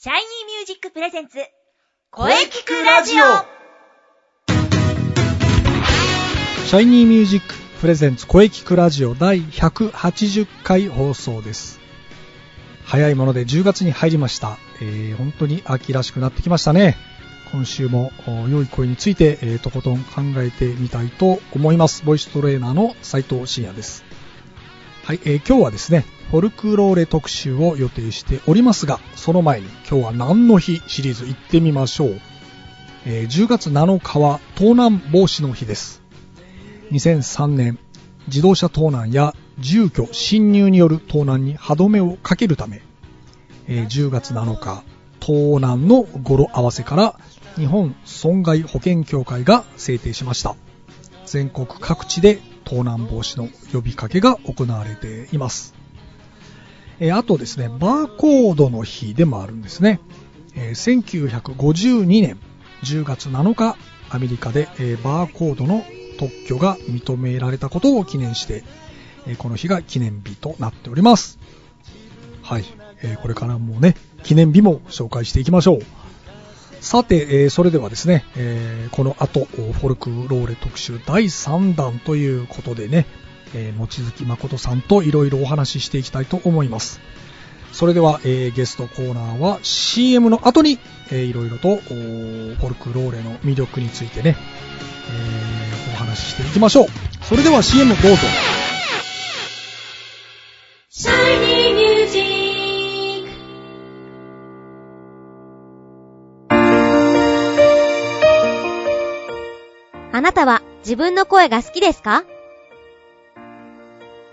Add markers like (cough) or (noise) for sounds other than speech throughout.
シャイニーミュージック presents 声キクラジオシャイニーミュージック presents 声キクラジオ第180回放送です。早いもので10月に入りました。えー本当に秋らしくなってきましたね。今週もお良い声について、えーとことん考えてみたいと思います。ボイストレーナーの斉藤慎也です。はい、えー今日はですね、フォルクローレ特集を予定しておりますが、その前に今日は何の日シリーズ行ってみましょう。えー10月7日は盗難防止の日です。2003年、自動車盗難や住居侵入による盗難に歯止めをかけるため、えー10月7日、盗難の語呂合わせから日本損害保険協会が制定しました。全国各地で盗難防止の呼びかけが行われています。えあとですね、バーコードの日でもあるんですね。え1952年10月7日、アメリカで、えバーコードの特許が認められたことを記念して、えこの日が記念日となっております。はい。えこれからもね、記念日も紹介していきましょう。さて、えそれではですね、えこの後、フォルクローレ特集第3弾ということでね、えー、望月誠さんといろいろお話ししていきたいと思います。それでは、えーゲストコーナーは CM の後に、えーいろいろとフォルクローレの魅力についてね、えーお話ししていきましょう。それでは CM どうぞ。あなたは自分の声が好きですか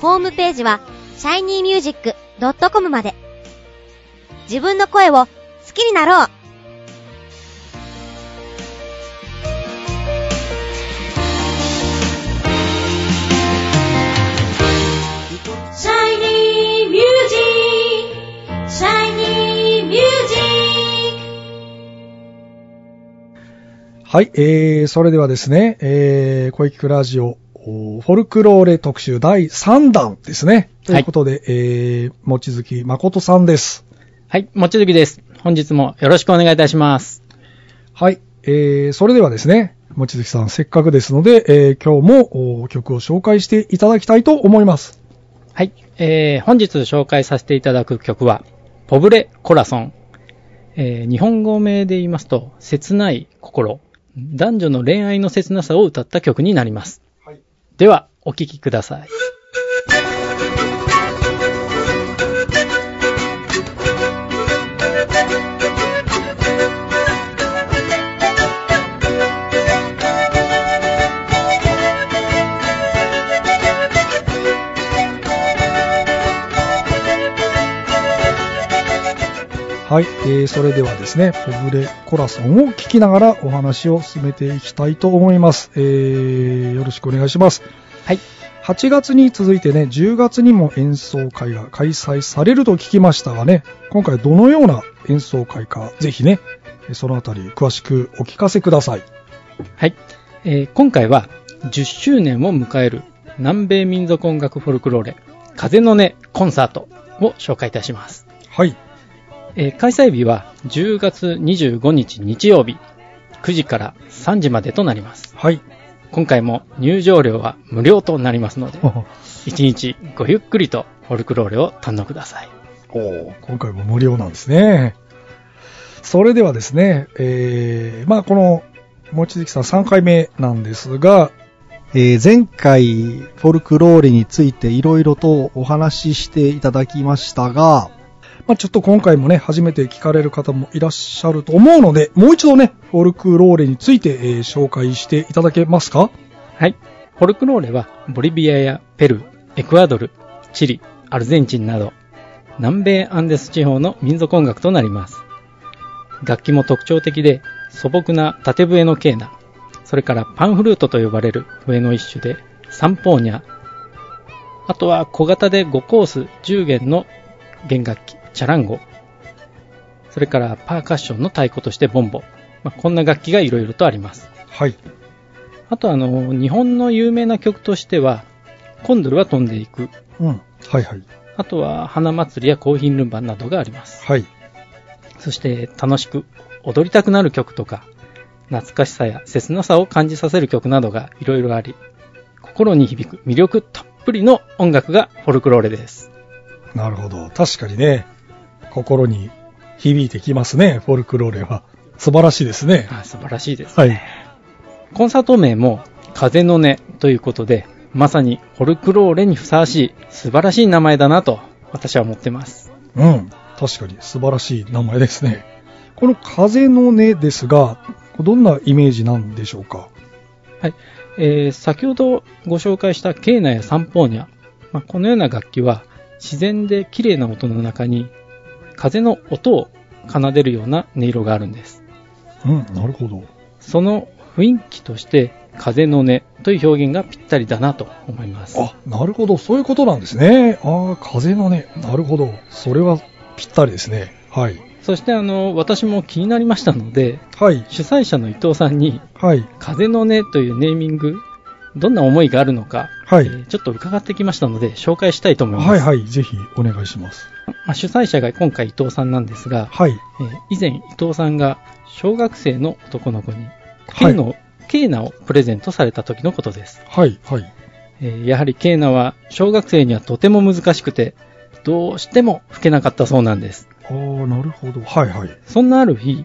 ホームページは shinymusic.com まで。自分の声を好きになろう。シャイニーミュージックシャイニーミュージッはい、えー、それではですね、えー、声聞くラジオ、おフォルクローレ特集第3弾ですね。ということで、えー、望月誠さんです。はい、もちづきです。本日もよろしくお願いいたします。はい、えー、それではですね、望月さん、せっかくですので、えー、今日もお曲を紹介していただきたいと思います。はい、えー、本日紹介させていただく曲は、ポブレコラソン。えー、日本語名で言いますと、切ない心。男女の恋愛の切なさを歌った曲になります。では、お聴きください。はい、えー、それではですね、ポブレコラソンを聞きながらお話を進めていきたいと思います。えー、よろしくお願いします。はい。8月に続いてね、10月にも演奏会が開催されると聞きましたがね、今回どのような演奏会か、ぜひね、そのあたり詳しくお聞かせください。はい。えー今回は10周年を迎える南米民族音楽フォルクローレ風の音コンサートを紹介いたします。はい。えー開催日は10月25日日曜日9時から3時までとなります。はい。今回も入場料は無料となりますので、一日ごゆっくりとフォルクローレを堪能ください。おー今回も無料なんですね。それではですね、えー、まあこの、望月さん3回目なんですが、えー前回、フォルクローレについていろいろとお話ししていただきましたが、まあちょっと今回もね、初めて聞かれる方もいらっしゃると思うので、もう一度ね、フォルクローレについて、えー紹介していただけますか？はい。フォルクローレはボリビアやペルー、エクアドル、チリ、アルゼンチンなど、南米アンデス地方の民族音楽となります。楽器も特徴的で素朴な縦笛のケーナ、それからパンフルートと呼ばれる笛の一種でサンポーニャ、あとは小型で5コース10弦の弦楽器、チャランゴ、それからパーカッションの太鼓としてボンボ、まあ、こんな楽器がいろいろとあります。はい。あとあの、日本の有名な曲としては、コンドルは飛んでいく、うん。はいはい。あとは花祭りやコーヒールンバなどがあります。はい。そして楽しく踊りたくなる曲とか、懐かしさや切なさを感じさせる曲などがいろいろあり、心に響く魅力たっぷりの音楽がフォルクローレです。なるほど。確かにね、心に響いてきますね、フォルクローレは。素晴らしいですね。あ素晴らしいです。はい。コンサート名も風の音ということで、まさにフォルクローレにふさわしい素晴らしい名前だなと私は思ってます。うん。確かに素晴らしい名前ですね。この風の音ですが、どんなイメージなんでしょうか？はい。えー先ほどご紹介したケーナやサンポーニャ、まあ、このような楽器は自然で綺麗な音の中に風の音を奏でるような音色があるんです。うん、なるほど。その雰囲気として風の音という表現がぴったりだなと思います。あ、なるほど。そういうことなんですね。ああ、風のね。なるほど。それはぴったりですね。はい。そしてあの、私も気になりましたので、はい。主催者の伊藤さんにはい。風の音というネーミング、どんな思いがあるのか、はいえーちょっと伺ってきましたので紹介したいと思います。はいはい。ぜひお願いします。まあ主催者が今回伊藤さんなんですが、はい。えー以前伊藤さんが小学生の男の子にはいケーナを,、ケーナをプレゼントされた時のことです、はい。はい。えーやはりケーナは小学生にはとても難しくてどうしても吹けなかったそうなんですああ、なるほど。はいはい。そんなある日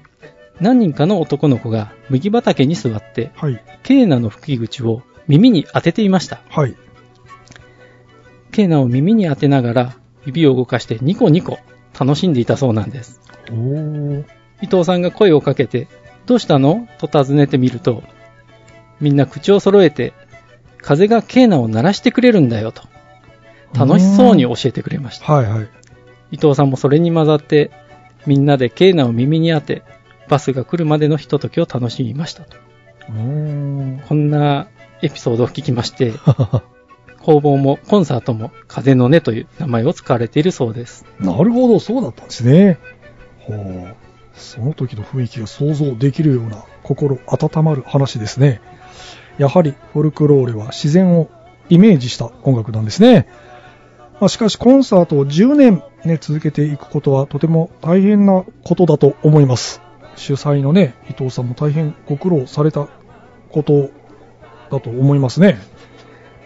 何人かの男の子が麦畑に座ってはい。ケーナの吹き口を耳に当てていましたはい。ケーナを耳に当てながら指を動かしてニコニコ楽しんでいたそうなんです。伊藤さんが声をかけて、どうしたの？と尋ねてみると、みんな口を揃えて、風がケーナを鳴らしてくれるんだよと、楽しそうに教えてくれました。はいはい。伊藤さんもそれに混ざって、みんなでケーナを耳に当て、バスが来るまでのひとときを楽しみましたと。こんなエピソードを聞きまして、(laughs) 工房もコンサートも風の音という名前を使われているそうです。なるほど、そうだったんですね。ほう。その時の雰囲気が想像できるような心温まる話ですね。やはりフォルクローレは自然をイメージした音楽なんですね。まあ、しかしコンサートを10年ね、続けていくことはとても大変なことだと思います。主催のね、伊藤さんも大変ご苦労されたことだと思いますね。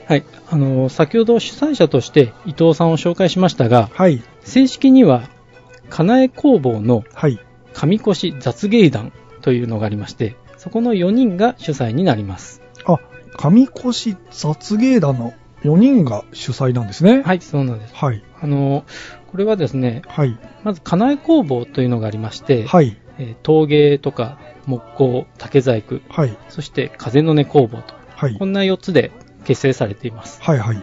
はい。あの、先ほど主催者として伊藤さんを紹介しましたが、はい。正式には、かなえ工房のはい。上越雑芸団というのがありまして、そこの4人が主催になります。あ、上越雑芸団の4人が主催なんですね。はい、そうなんです。はい。あの、これはですね、はい。まず、かなえ工房というのがありまして、はい。えー陶芸とか木工、竹細工、はい。そして風の音工房と、はいこ。んな4つで結成されています。はい。はい。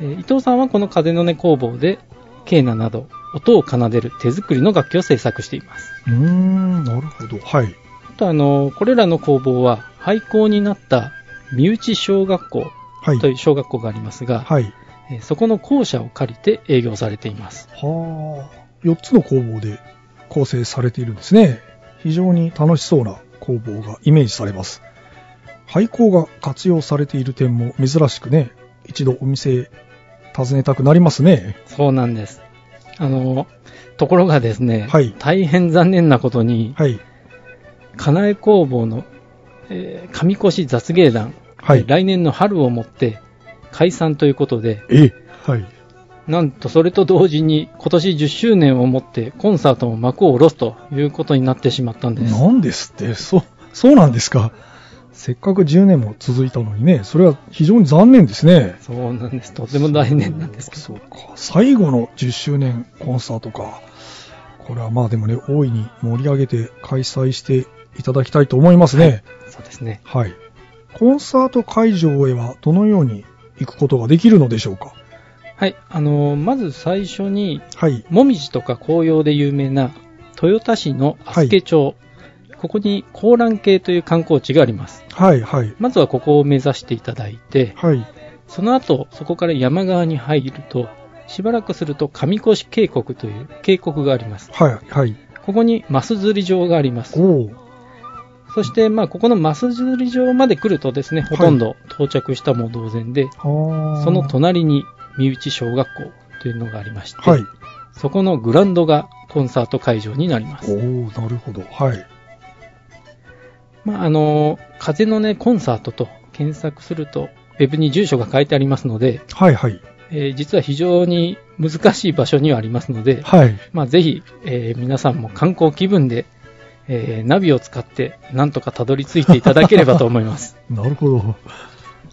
えー伊藤さんはこの風の音工房で、ケーナなど音を奏でる手作りの楽器を制作しています。うーん、なるほど。はい。あとあの、これらの工房は廃校になった身内小学校はい。という小学校がありますが、はい。えーそこの校舎を借りて営業されています。はあ。4つの工房で構成されているんですね。非常に楽しそうな工房がイメージされます。廃校が活用されている点も珍しくね、一度お店訪ねたくなりますね。そうなんです。あの、ところがですね、はい大変残念なことに、はい。かなえ工房の、えー上越雑芸団、はい。来年の春をもって解散ということで、え、はい。なんとそれと同時に今年10周年をもってコンサートも幕を下ろすということになってしまったんです。なんですって、そ、そうなんですか。せっかく10年も続いたのにね、それは非常に残念ですね。そうなんです。とても大変なんですけど。そうか。最後の10周年コンサートか。これはまあでもね、大いに盛り上げて開催していただきたいと思いますね。そうですね。はい。コンサート会場へはどのように行くことができるのでしょうか？はい。あの、まず最初に、はい。もみじとか紅葉で有名な豊田市の阿助町、ここに高蘭渓という観光地があります。はい、はい。まずはここを目指していただいて、はい。その後、そこから山側に入ると、しばらくすると上越渓谷という渓谷があります。はい、はい。ここにマス釣り場があります。おー。そして、まあ、ここのマス釣り場まで来るとですね、ほとんど到着したも同然で、あーその隣に三内小学校というのがありまして、はい。そこのグラウンドがコンサート会場になります。おー、なるほど。はい。まあ、あの、風のね、コンサートと検索すると、ウェブに住所が書いてありますので、はい、はい。えー実は非常に難しい場所にはありますので、はい。まあ、ぜひ、えー皆さんも観光気分で、えーナビを使って、なんとかたどり着いていただければと思います。(laughs) なるほど。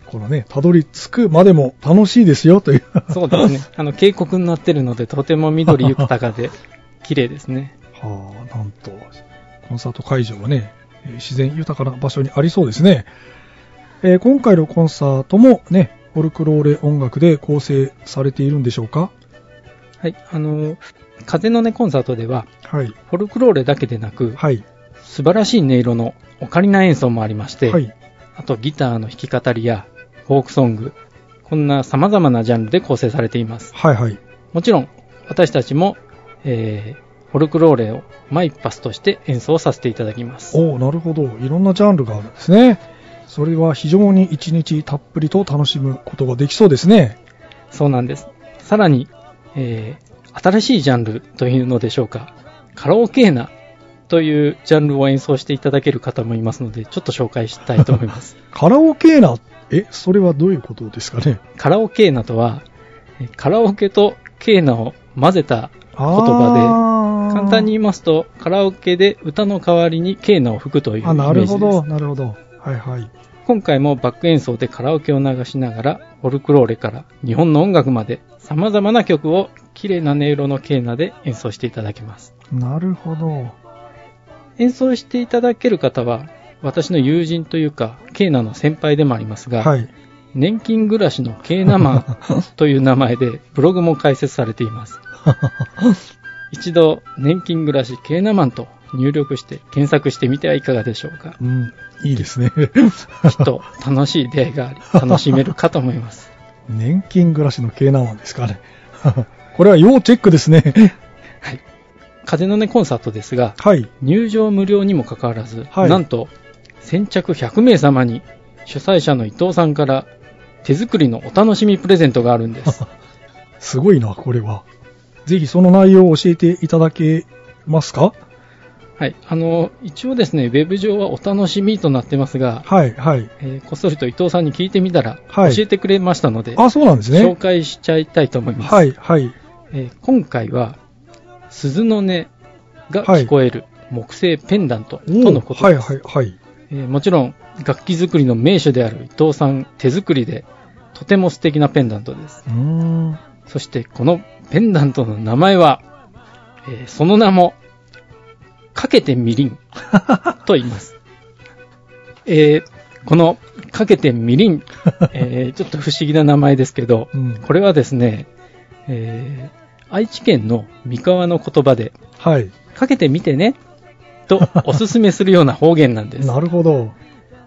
このね、たどり着くまでも楽しいですよという。そうですね。あの、渓谷になってるので、とても緑豊かで、(laughs) 綺麗ですね。はあ、なんと、コンサート会場はね、えー自然豊かな場所にありそうですね。えー今回のコンサートもね、フォルクローレ音楽で構成されているんでしょうか？はい。あの、風の音コンサートでは、はい。フォルクローレだけでなく、はい。素晴らしい音色のオカリナ演奏もありまして、はい。あとギターの弾き語りやフォークソング、こんな様々なジャンルで構成されています。はい。はい。もちろん、私たちも、えー、フォルクローレをマイパスとして演奏させていただきます。おおなるほど。いろんなジャンルがあるんですね。それは非常に一日たっぷりと楽しむことができそうですね。そうなんです。さらに、えー、新しいジャンルというのでしょうか。カラオケーナというジャンルを演奏していただける方もいますので、ちょっと紹介したいと思います。(laughs) カラオケーナ、え、それはどういうことですかね？カラオケーナとは、えーカラオケとケーナを混ぜた言葉で、葉簡単に言いますと、カラオケで歌の代わりにケーナを吹くというイメあ、ージです。なるほど、なるほど。はいはい。今回もバック演奏でカラオケを流しながら、フォルクローレから日本の音楽まで様々な曲を綺麗な音色のケーナで演奏していただきます。なるほど。演奏していただける方は、私の友人というか、ケーナの先輩でもありますが、はい。年金暮らしのケーナマンという名前でブログも開設されています。(laughs) 一度、年金暮らしケーナマンと入力して検索してみてはいかがでしょうか。うん、いいですね。きっと楽しい出会いがあり、(laughs) 楽しめるかと思います。年金暮らしのケーナマンですかね。(laughs) これは要チェックですね。(laughs) はい。風の音コンサートですが、はい。入場無料にもかかわらず、はいなんと、先着100名様に主催者の伊藤さんから手作りのお楽しみプレゼントがあるんです。すごいな、これは。ぜひその内容を教えていただけますか？はい。あの、一応ですね、ウェブ上はお楽しみとなってますが、はい、はい。えーこっそりと伊藤さんに聞いてみたら、はい教えてくれましたので、あ、そうなんです紹ね。介しちゃいたいと思います。はい、はい。えー今回は、鈴の音が聞こえる木製ペンダントとのことはい、です。はい、はい。えーもちろん、楽器作りの名手である伊藤さん手作りで、とても素敵なペンダントです。うーん。そして、このペンダントの名前は、えーその名も、かけてみりん (laughs) と言います。えーこのかけてみりん、えー (laughs) ちょっと不思議な名前ですけど、うん。これはですね、えー愛知県の三河の言葉で、はい。かけてみてね、とおすすめするような方言なんです。なるほど。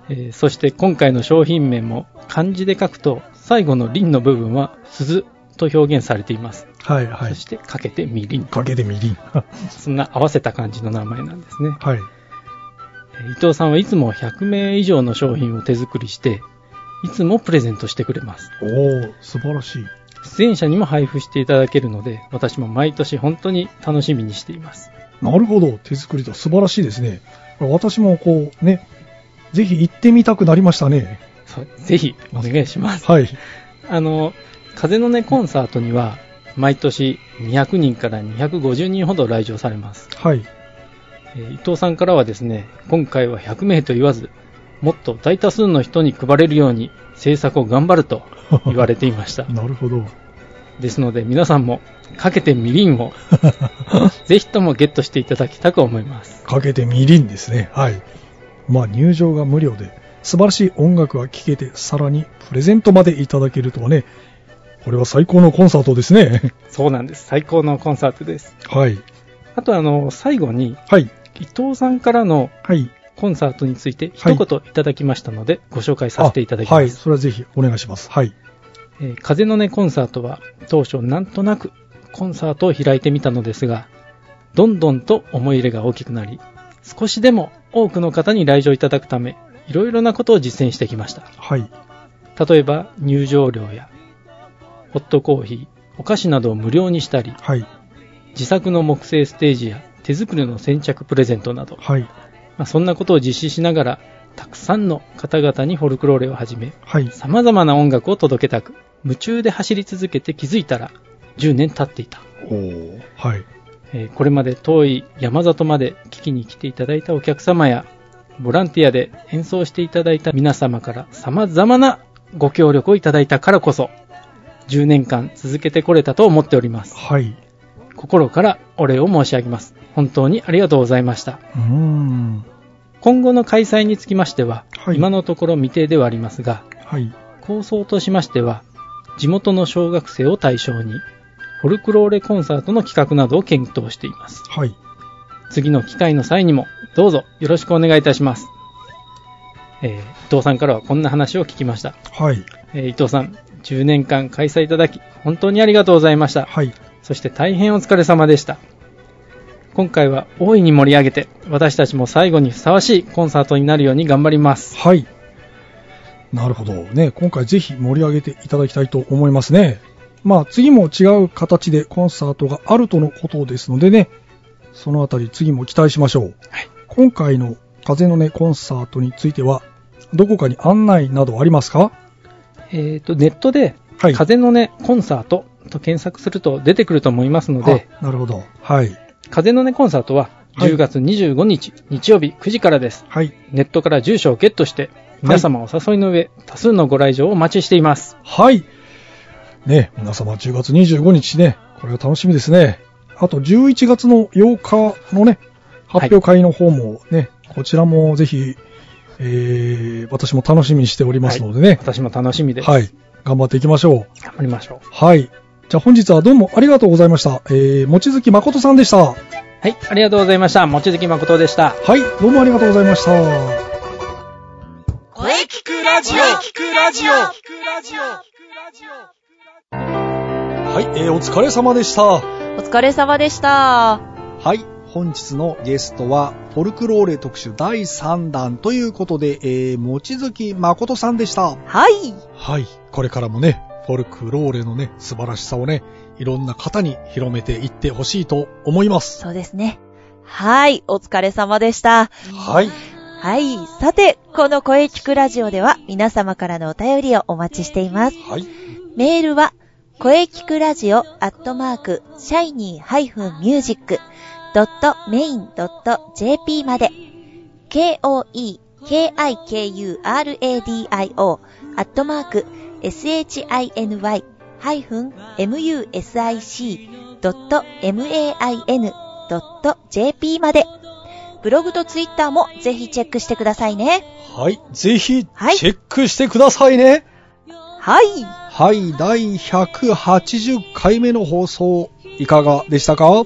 えーそして今回の商品名も漢字で書くと、最後の輪の部分は鈴と表現されています。はい、はいそ。してかけてみりん。かけてみりん。(laughs) そんな合わせた感じの名前なんですね。はい。えー伊藤さんはいつも100名以上の商品を手作りして、いつもプレゼントしてくれます。おー、素晴らしい。出演者にも配布していただけるので、私も毎年本当に楽しみにしています。なるほど。手作りと素晴らしいですね。私もこう、ね、ぜひ行ってみたくなりましたね。そうぜひお願いします。はい。あの、風の音コンサートには、毎年200人から250人ほど来場されます。はい。えー伊藤さんからはですね、今回は100名と言わず、もっと大多数の人に配れるように制作を頑張ると言われていました。(laughs) なるほど。ですので皆さんもかけてみりんを (laughs) ぜひともゲットしていただきたく思います。かけてみりんですね。はい。まあ入場が無料で、素晴らしい音楽が聴けて、さらにプレゼントまでいただけるとはね、これは最高のコンサートですね。そうなんです。最高のコンサートです。はい。あとあの、最後に、はい。伊藤さんからのはい。コンサートについてはい一言いただきましたので、ご紹介させていただきます。あはい。それはぜひお願いします。はい。えー風の音コンサートは当初なんとなくコンサートを開いてみたのですが、どんどんと思い入れが大きくなり、少しでも多くの方に来場いただくため、いろいろなことを実践してきました。はい。例えば入場料や、ホットコーヒー、お菓子などを無料にしたり、はい。自作の木製ステージや手作りの先着プレゼントなど、はい。まあ、そんなことを実施しながら、たくさんの方々にフォルクローレをはじめ、はい。様々な音楽を届けたく、夢中で走り続けて気づいたら、10年経っていた。はい。えーこれまで遠い山里まで聞きに来ていただいたお客様や、ボランティアで演奏していただいた皆様から様々なご協力をいただいたからこそ、10年間続けてこれたと思っております。はい。心からお礼を申し上げます。本当にありがとうございました。うーん。今後の開催につきましては、はい今のところ未定ではありますが、はい。構想としましては、地元の小学生を対象に、フォルクローレコンサートの企画などを検討しています。はい。次の機会の際にも、どうぞよろしくお願いいたします。えー伊藤さんからはこんな話を聞きました。はい。えー伊藤さん、10年間開催いただき、本当にありがとうございました。はい。そして大変お疲れ様でした。今回は大いに盛り上げて、私たちも最後にふさわしいコンサートになるように頑張ります。はい。なるほど。ね、今回ぜひ盛り上げていただきたいと思いますね。まあ次も違う形でコンサートがあるとのことですのでね、そのあたり次も期待しましょう。はい今回の風の音コンサートについては、どこかに案内などありますか？えっ、と、ネットで、はい。風の音コンサートと検索すると出てくると思いますので、あなるほど。はい。風の音コンサートははい10月25日、日曜日9時からです。はい。ネットから住所をゲットして、皆様お誘いの上、多数のご来場をお待ちしています。はい。ね、皆様10月25日ね、これは楽しみですね。あと11月の8日のね、発表会の方もね、こちらもぜひ、えー、私も楽しみにしておりますのでね、私も楽しみです。はい、頑張っていきましょう。頑張りましょう。はい。じゃあ本日はどうもありがとうございました。えー、もちづき誠さんでした。ははい、ありがとうございました。もちづき誠でした。い、どうもありがとうございました。声聞くラジオ聞くラジオはい、えー、お疲れ様でした。お疲れ様でした。はい。本日のゲストは、フォルクローレ特集第3弾ということで、えー、もちづき誠さんでした。はい。はい。これからもね、フォルクローレのね、素晴らしさをね、いろんな方に広めていってほしいと思います。そうですね。はい。お疲れ様でした。はい。はい。さて、この声聞くラジオでは皆様からのお便りをお待ちしています。はい。メールは、声聞くラジオアットマーク、シャイニー -music.main.jp まで、k-o-e-k-i-k-u-r-a-d-i-o アットマーク、shiny-music.main.jp まで、ブログとツイッターもぜひチェックしてくださいね。はい。ぜひ、チはいェックしてくださいね。はい。はい。第180回目の放送、いかがでしたか？わ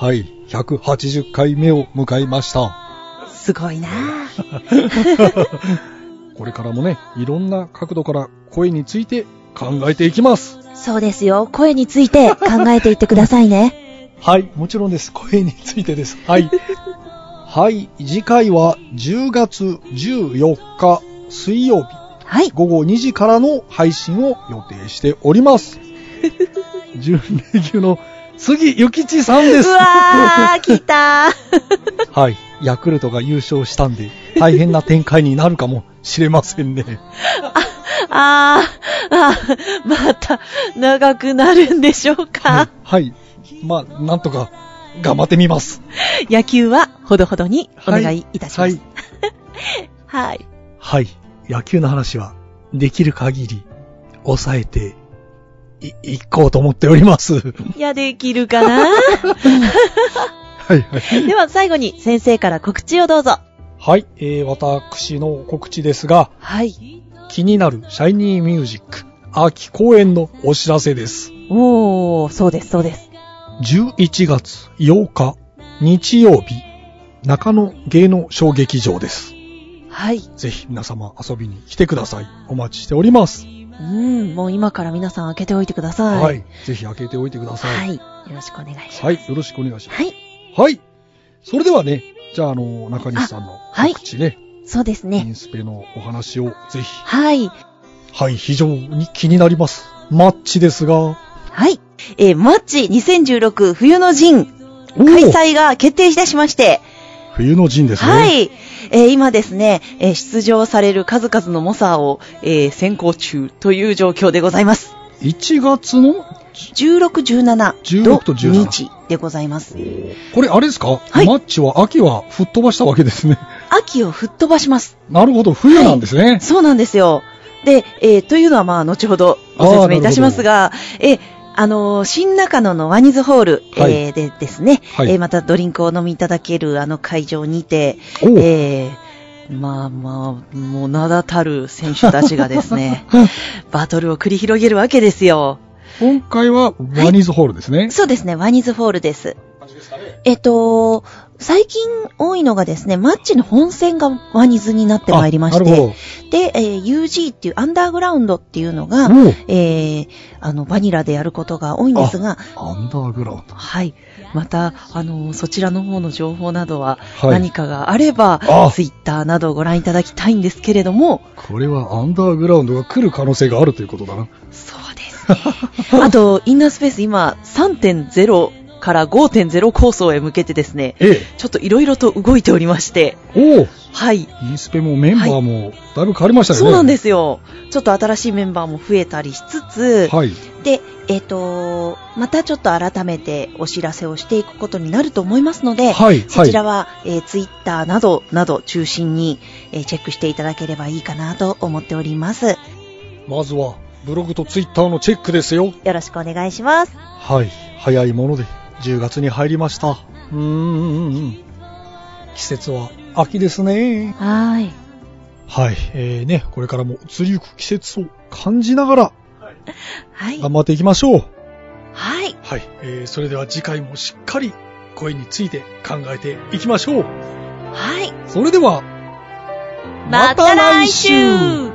はい。180回目を迎えました。あ、すごいなあ (laughs) これからもね、いろんな角度から声について考えていきます。そうですよ。声について考えていってくださいね。(laughs) はい。もちろんです。声についてです。はい。(laughs) はい。次回は10月14日水曜日はい。午後2時からの配信を予定しております。準レギュの杉ゆきちさんです。うわー、来たー。(laughs) はい。ヤクルトが優勝したんで、大変な展開になるかもしれませんね。(laughs) あー、あー、また、長くなるんでしょうはいか。。はい。まあ、なんとか、頑張ってみます。野球は、ほどほどにお願いいたします。はい。はい。はい。野球の話は、できる限り、抑えて、い、いこうと思っております。いや、できるかな？はい、はい。では、最後に先生から告知をどうぞ。はい。えー、私の告知ですが、はい。気になるシャイニーミュージック秋公演のお知らせです。おー、そうです、そうです。11月8日日曜日、中野芸能小劇場です。はい。ぜひ皆様遊びに来てください。お待ちしております。うん、もう今から皆さん開けておいてください。はい。ぜひ開けておいてくださ。はいい。よろしくお願いします。はい。よろしくお願いします。はい。はい。それではね、じゃあ、あの、中西さんのはい告知ね、そうですね。インスペのお話をぜひ。はい。はい、非常に気になります。マッチですが、はい。えーマッチ2016冬の陣開催が決定いたしまして、冬の陣ですね。はい。えー今ですね、えー出場される数々の猛者を、えー先行中という状況でございます。1月の、16、17 16と17日でございます。これあれですか、はいマッチは秋は吹っ飛ばしたわけですね。(laughs) 秋を吹っ飛ばします。なるほど、冬なんですね。そうなんですよ。で、えーというのはまあ、後ほどご説明いたしますが、えーあのー新中野のワニズホール、はいえーでですね、はいえーまたドリンクを飲みいただけるあの会場にて、えーまあまあ、もう名だたる選手たちがですね、(laughs) バトルを繰り広げるわけですよ。今回はワニーズホールですね。そうですね、ワニズホールです。えっと、最近多いのがですね、マッチの本戦がワニズになってまいりまして、で、えー UG っていうアンダーグラウンドっていうのが、えー、あの、バニラでやることが多いんですが、アンダーグラウンド。はい。また、あの、そちらの方の情報などは、はい何かがあれば、あツイッターなどをご覧いただきたいんですけれども、これはアンダーグラウンドが来る可能性があるということだな。そうですね。あと、インナースペース今、3.0から5.0構想へ向けてですね、えちょっといろいろと動いておりまして、え。おうはい。インスペもメンバーもだいぶ変わりましたよね。そうなんですよ。ちょっと新しいメンバーも増えたりしつつ、はい。で、えっ、と、またちょっと改めてお知らせをしていくことになると思いますので、はい。そちらは、えー、ツイッターなど、など中心に、えーチェックしていただければいいかなと思っております。まずは、ブログとツイッターのチェックですよ。よろしくお願いします。はい。早いもので、10月に入りました。うーん。季節は秋ですね。はーい。はい。えーね、これからも移りゆく季節を感じながらはい。頑張っていきましょう。はい。はい。えーそれでは次回もしっかり声について考えていきましょう。はい。それでは、また来週